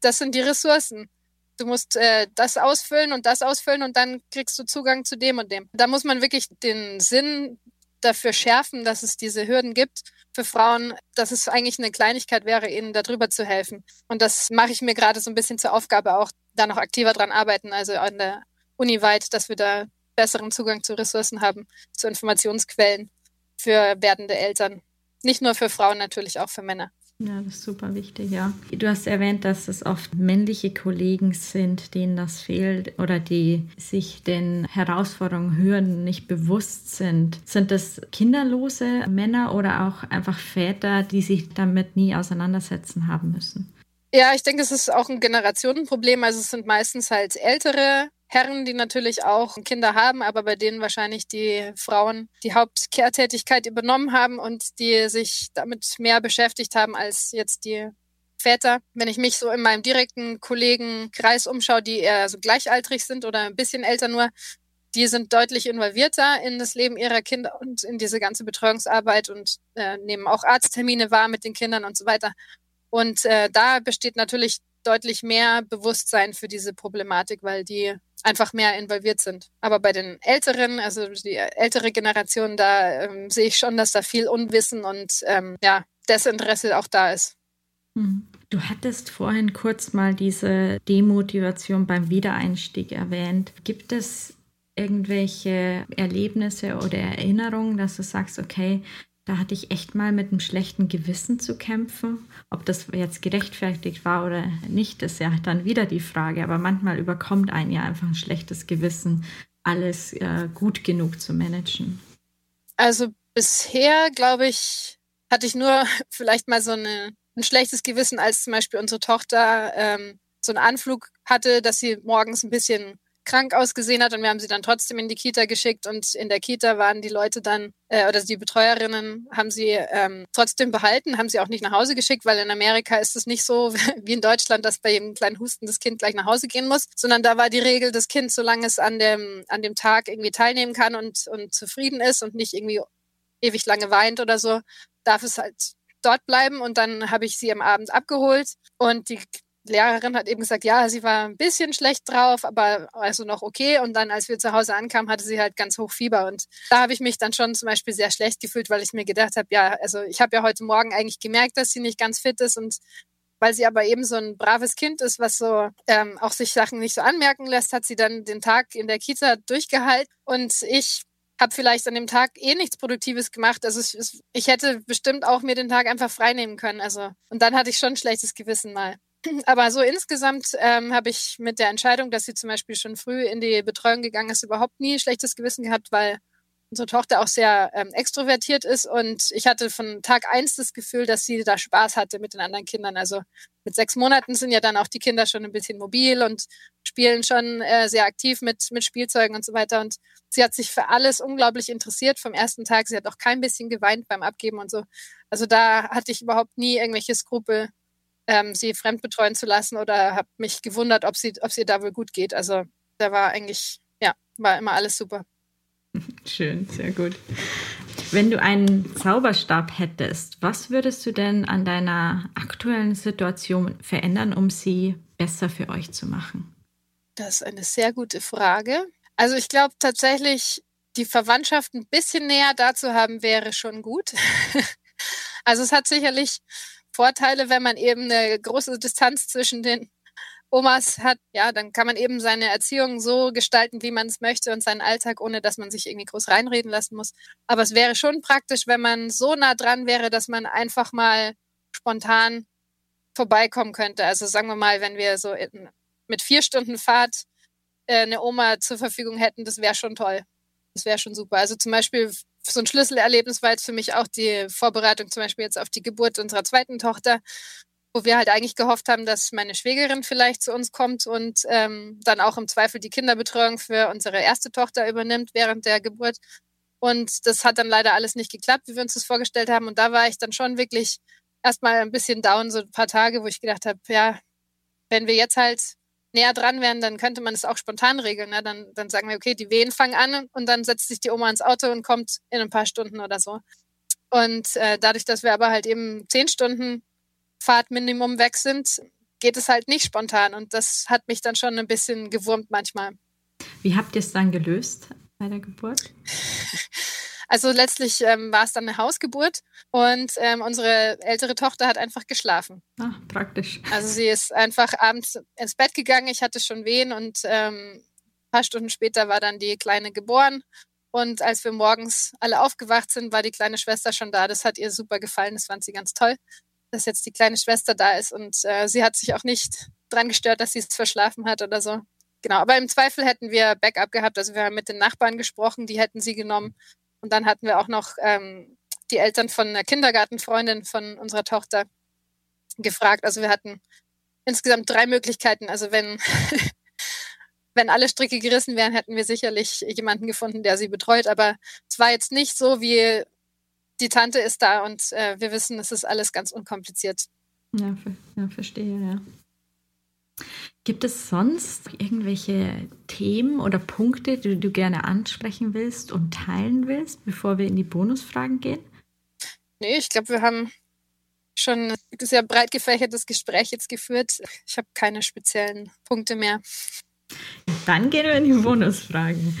S1: Das sind die Ressourcen. Du musst äh, das ausfüllen und das ausfüllen und dann kriegst du Zugang zu dem und dem. Da muss man wirklich den Sinn dafür schärfen, dass es diese Hürden gibt für Frauen, dass es eigentlich eine Kleinigkeit wäre, ihnen darüber zu helfen. Und das mache ich mir gerade so ein bisschen zur Aufgabe, auch da noch aktiver dran arbeiten, also an der Uni weit, dass wir da besseren Zugang zu Ressourcen haben, zu Informationsquellen für werdende Eltern. Nicht nur für Frauen, natürlich auch für Männer.
S2: Ja, das ist super wichtig, ja. Du hast erwähnt, dass es oft männliche Kollegen sind, denen das fehlt oder die sich den Herausforderungen, Hürden nicht bewusst sind. Sind das kinderlose Männer oder auch einfach Väter, die sich damit nie auseinandersetzen haben müssen?
S1: Ja, ich denke, es ist auch ein Generationenproblem. Also es sind meistens halt ältere Herren, die natürlich auch Kinder haben, aber bei denen wahrscheinlich die Frauen die Hauptkehrtätigkeit übernommen haben und die sich damit mehr beschäftigt haben als jetzt die Väter. Wenn ich mich so in meinem direkten Kollegenkreis umschaue, die eher so gleichaltrig sind oder ein bisschen älter nur, die sind deutlich involvierter in das Leben ihrer Kinder und in diese ganze Betreuungsarbeit und äh, nehmen auch Arzttermine wahr mit den Kindern und so weiter. Und äh, da besteht natürlich deutlich mehr Bewusstsein für diese Problematik, weil die einfach mehr involviert sind. Aber bei den Älteren, also die ältere Generation, da ähm, sehe ich schon, dass da viel Unwissen und ähm, ja, Desinteresse auch da ist.
S2: Hm. Du hattest vorhin kurz mal diese Demotivation beim Wiedereinstieg erwähnt. Gibt es irgendwelche Erlebnisse oder Erinnerungen, dass du sagst, okay, da hatte ich echt mal mit einem schlechten Gewissen zu kämpfen. Ob das jetzt gerechtfertigt war oder nicht, ist ja dann wieder die Frage. Aber manchmal überkommt einen ja einfach ein schlechtes Gewissen, alles äh, gut genug zu managen.
S1: Also bisher, glaube ich, hatte ich nur vielleicht mal so eine, ein schlechtes Gewissen, als zum Beispiel unsere Tochter ähm, so einen Anflug hatte, dass sie morgens ein bisschen krank ausgesehen hat und wir haben sie dann trotzdem in die Kita geschickt und in der Kita waren die Leute dann äh, oder die Betreuerinnen haben sie ähm, trotzdem behalten, haben sie auch nicht nach Hause geschickt, weil in Amerika ist es nicht so wie in Deutschland, dass bei jedem kleinen Husten das Kind gleich nach Hause gehen muss, sondern da war die Regel, das Kind, solange es an dem an dem Tag irgendwie teilnehmen kann und und zufrieden ist und nicht irgendwie ewig lange weint oder so, darf es halt dort bleiben und dann habe ich sie am Abend abgeholt und die Lehrerin hat eben gesagt, ja, sie war ein bisschen schlecht drauf, aber also noch okay. Und dann, als wir zu Hause ankamen, hatte sie halt ganz hoch Fieber. Und da habe ich mich dann schon zum Beispiel sehr schlecht gefühlt, weil ich mir gedacht habe, ja, also ich habe ja heute Morgen eigentlich gemerkt, dass sie nicht ganz fit ist und weil sie aber eben so ein braves Kind ist, was so ähm, auch sich Sachen nicht so anmerken lässt, hat sie dann den Tag in der Kita durchgehalten. Und ich habe vielleicht an dem Tag eh nichts Produktives gemacht. Also es, ich hätte bestimmt auch mir den Tag einfach frei nehmen können. Also und dann hatte ich schon ein schlechtes Gewissen mal. Aber so insgesamt ähm, habe ich mit der Entscheidung, dass sie zum Beispiel schon früh in die Betreuung gegangen ist, überhaupt nie schlechtes Gewissen gehabt, weil unsere Tochter auch sehr ähm, extrovertiert ist und ich hatte von Tag eins das Gefühl, dass sie da Spaß hatte mit den anderen Kindern. Also mit sechs Monaten sind ja dann auch die Kinder schon ein bisschen mobil und spielen schon äh, sehr aktiv mit, mit Spielzeugen und so weiter. Und sie hat sich für alles unglaublich interessiert vom ersten Tag. Sie hat auch kein bisschen geweint beim Abgeben und so. Also da hatte ich überhaupt nie irgendwelche Skrupel, ähm, sie fremdbetreuen zu lassen oder habe mich gewundert, ob sie, ob sie da wohl gut geht. Also da war eigentlich, ja, war immer alles super.
S2: Schön, sehr gut. Wenn du einen Zauberstab hättest, was würdest du denn an deiner aktuellen Situation verändern, um sie besser für euch zu machen?
S1: Das ist eine sehr gute Frage. Also ich glaube tatsächlich, die Verwandtschaft ein bisschen näher dazu haben, wäre schon gut. also es hat sicherlich Vorteile, wenn man eben eine große Distanz zwischen den Omas hat, ja, dann kann man eben seine Erziehung so gestalten, wie man es möchte und seinen Alltag, ohne dass man sich irgendwie groß reinreden lassen muss. Aber es wäre schon praktisch, wenn man so nah dran wäre, dass man einfach mal spontan vorbeikommen könnte. Also sagen wir mal, wenn wir so in, mit vier Stunden Fahrt äh, eine Oma zur Verfügung hätten, das wäre schon toll. Das wäre schon super. Also zum Beispiel so ein Schlüsselerlebnis war jetzt für mich auch die Vorbereitung zum Beispiel jetzt auf die Geburt unserer zweiten Tochter wo wir halt eigentlich gehofft haben, dass meine Schwägerin vielleicht zu uns kommt und ähm, dann auch im Zweifel die Kinderbetreuung für unsere erste Tochter übernimmt während der Geburt. Und das hat dann leider alles nicht geklappt, wie wir uns das vorgestellt haben. Und da war ich dann schon wirklich erstmal ein bisschen down, so ein paar Tage, wo ich gedacht habe, ja, wenn wir jetzt halt näher dran wären, dann könnte man es auch spontan regeln. Ne? Dann, dann sagen wir, okay, die Wehen fangen an und dann setzt sich die Oma ins Auto und kommt in ein paar Stunden oder so. Und äh, dadurch, dass wir aber halt eben zehn Stunden Fahrtminimum weg sind, geht es halt nicht spontan. Und das hat mich dann schon ein bisschen gewurmt manchmal.
S2: Wie habt ihr es dann gelöst bei der Geburt?
S1: Also letztlich ähm, war es dann eine Hausgeburt und ähm, unsere ältere Tochter hat einfach geschlafen.
S2: Ah, praktisch.
S1: Also sie ist einfach abends ins Bett gegangen. Ich hatte schon Wehen und ähm, ein paar Stunden später war dann die Kleine geboren. Und als wir morgens alle aufgewacht sind, war die kleine Schwester schon da. Das hat ihr super gefallen. Das fand sie ganz toll dass jetzt die kleine Schwester da ist und äh, sie hat sich auch nicht dran gestört, dass sie es verschlafen hat oder so. Genau, aber im Zweifel hätten wir Backup gehabt. Also wir haben mit den Nachbarn gesprochen, die hätten sie genommen. Und dann hatten wir auch noch ähm, die Eltern von einer Kindergartenfreundin von unserer Tochter gefragt. Also wir hatten insgesamt drei Möglichkeiten. Also wenn, wenn alle Stricke gerissen wären, hätten wir sicherlich jemanden gefunden, der sie betreut. Aber es war jetzt nicht so, wie die Tante ist da und äh, wir wissen, es ist alles ganz unkompliziert.
S2: Ja, ja, verstehe, ja. Gibt es sonst irgendwelche Themen oder Punkte, die du gerne ansprechen willst und teilen willst, bevor wir in die Bonusfragen gehen?
S1: Nee, ich glaube, wir haben schon ein sehr breit gefächertes Gespräch jetzt geführt. Ich habe keine speziellen Punkte mehr.
S2: Dann gehen wir in die Bonusfragen.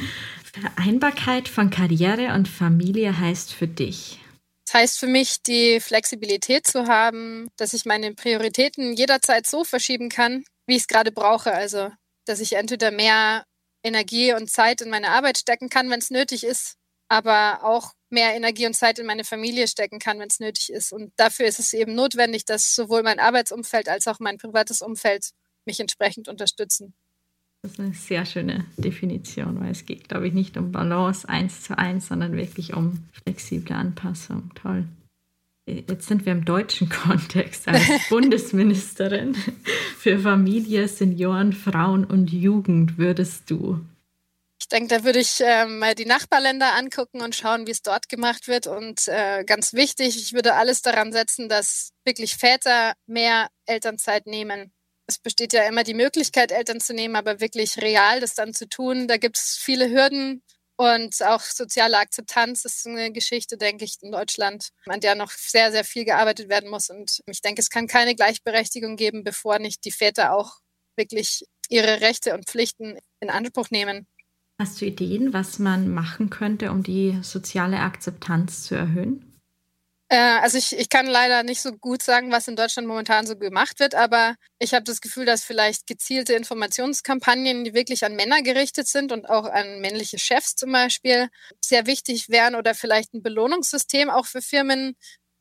S2: Vereinbarkeit von Karriere und Familie heißt für dich?
S1: Das heißt für mich, die Flexibilität zu haben, dass ich meine Prioritäten jederzeit so verschieben kann, wie ich es gerade brauche. Also, dass ich entweder mehr Energie und Zeit in meine Arbeit stecken kann, wenn es nötig ist, aber auch mehr Energie und Zeit in meine Familie stecken kann, wenn es nötig ist. Und dafür ist es eben notwendig, dass sowohl mein Arbeitsumfeld als auch mein privates Umfeld mich entsprechend unterstützen.
S2: Das ist eine sehr schöne Definition, weil es geht, glaube ich, nicht um Balance eins zu eins, sondern wirklich um flexible Anpassung. Toll. Jetzt sind wir im deutschen Kontext als Bundesministerin für Familie, Senioren, Frauen und Jugend würdest du.
S1: Ich denke, da würde ich äh, mal die Nachbarländer angucken und schauen, wie es dort gemacht wird. Und äh, ganz wichtig, ich würde alles daran setzen, dass wirklich Väter mehr Elternzeit nehmen es besteht ja immer die Möglichkeit, Eltern zu nehmen, aber wirklich real das dann zu tun, da gibt es viele Hürden und auch soziale Akzeptanz ist eine Geschichte, denke ich, in Deutschland, an der noch sehr, sehr viel gearbeitet werden muss. Und ich denke, es kann keine Gleichberechtigung geben, bevor nicht die Väter auch wirklich ihre Rechte und Pflichten in Anspruch nehmen.
S2: Hast du Ideen, was man machen könnte, um die soziale Akzeptanz zu erhöhen?
S1: Äh, also ich, ich kann leider nicht so gut sagen, was in Deutschland momentan so gemacht wird, aber ich habe das Gefühl, dass vielleicht gezielte Informationskampagnen, die wirklich an Männer gerichtet sind und auch an männliche Chefs zum Beispiel, sehr wichtig wären oder vielleicht ein Belohnungssystem auch für Firmen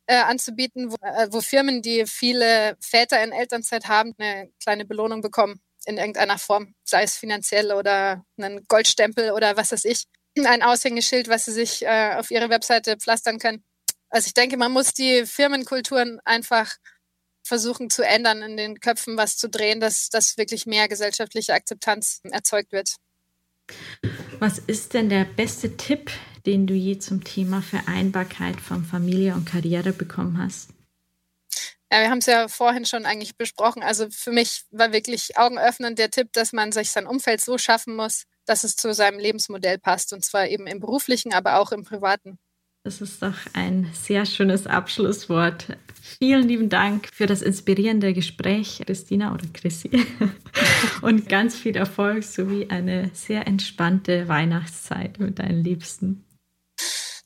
S1: äh, anzubieten, wo, äh, wo Firmen, die viele Väter in Elternzeit haben, eine kleine Belohnung bekommen in irgendeiner Form, sei es finanziell oder einen Goldstempel oder was weiß ich ein Aushängeschild, was sie sich äh, auf ihre Webseite pflastern können. Also ich denke, man muss die Firmenkulturen einfach versuchen zu ändern, in den Köpfen was zu drehen, dass, dass wirklich mehr gesellschaftliche Akzeptanz erzeugt wird.
S2: Was ist denn der beste Tipp, den du je zum Thema Vereinbarkeit von Familie und Karriere bekommen hast?
S1: Ja, wir haben es ja vorhin schon eigentlich besprochen. Also für mich war wirklich augenöffnend der Tipp, dass man sich sein Umfeld so schaffen muss, dass es zu seinem Lebensmodell passt. Und zwar eben im beruflichen, aber auch im privaten.
S2: Das ist doch ein sehr schönes Abschlusswort. Vielen lieben Dank für das inspirierende Gespräch, Christina oder Chrissy. Und ganz viel Erfolg sowie eine sehr entspannte Weihnachtszeit mit deinen Liebsten.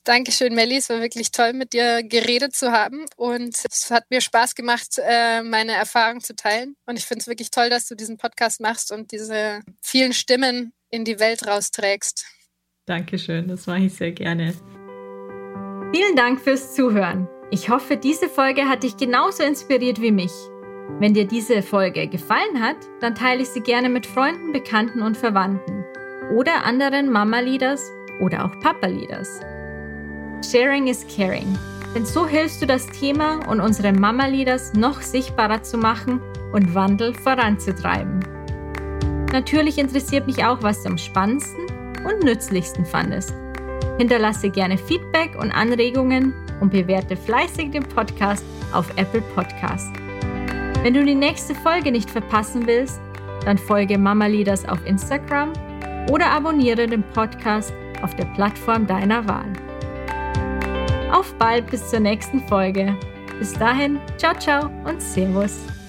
S1: Dankeschön, Melli. Es war wirklich toll, mit dir geredet zu haben. Und es hat mir Spaß gemacht, äh, meine Erfahrungen zu teilen. Und ich finde es wirklich toll, dass du diesen Podcast machst und diese vielen Stimmen in die Welt rausträgst.
S2: Dankeschön, das mache ich sehr gerne. Vielen Dank fürs Zuhören. Ich hoffe, diese Folge hat dich genauso inspiriert wie mich. Wenn dir diese Folge gefallen hat, dann teile ich sie gerne mit Freunden, Bekannten und Verwandten oder anderen Mama-Leaders oder auch Papa-Leaders. Sharing is Caring. Denn so hilfst du das Thema und unsere Mama-Leaders noch sichtbarer zu machen und Wandel voranzutreiben. Natürlich interessiert mich auch, was du am spannendsten und nützlichsten fandest. Hinterlasse gerne Feedback und Anregungen und bewerte fleißig den Podcast auf Apple Podcast. Wenn du die nächste Folge nicht verpassen willst, dann folge Mama Leaders auf Instagram oder abonniere den Podcast auf der Plattform deiner Wahl. Auf bald bis zur nächsten Folge. Bis dahin, ciao, ciao und Servus.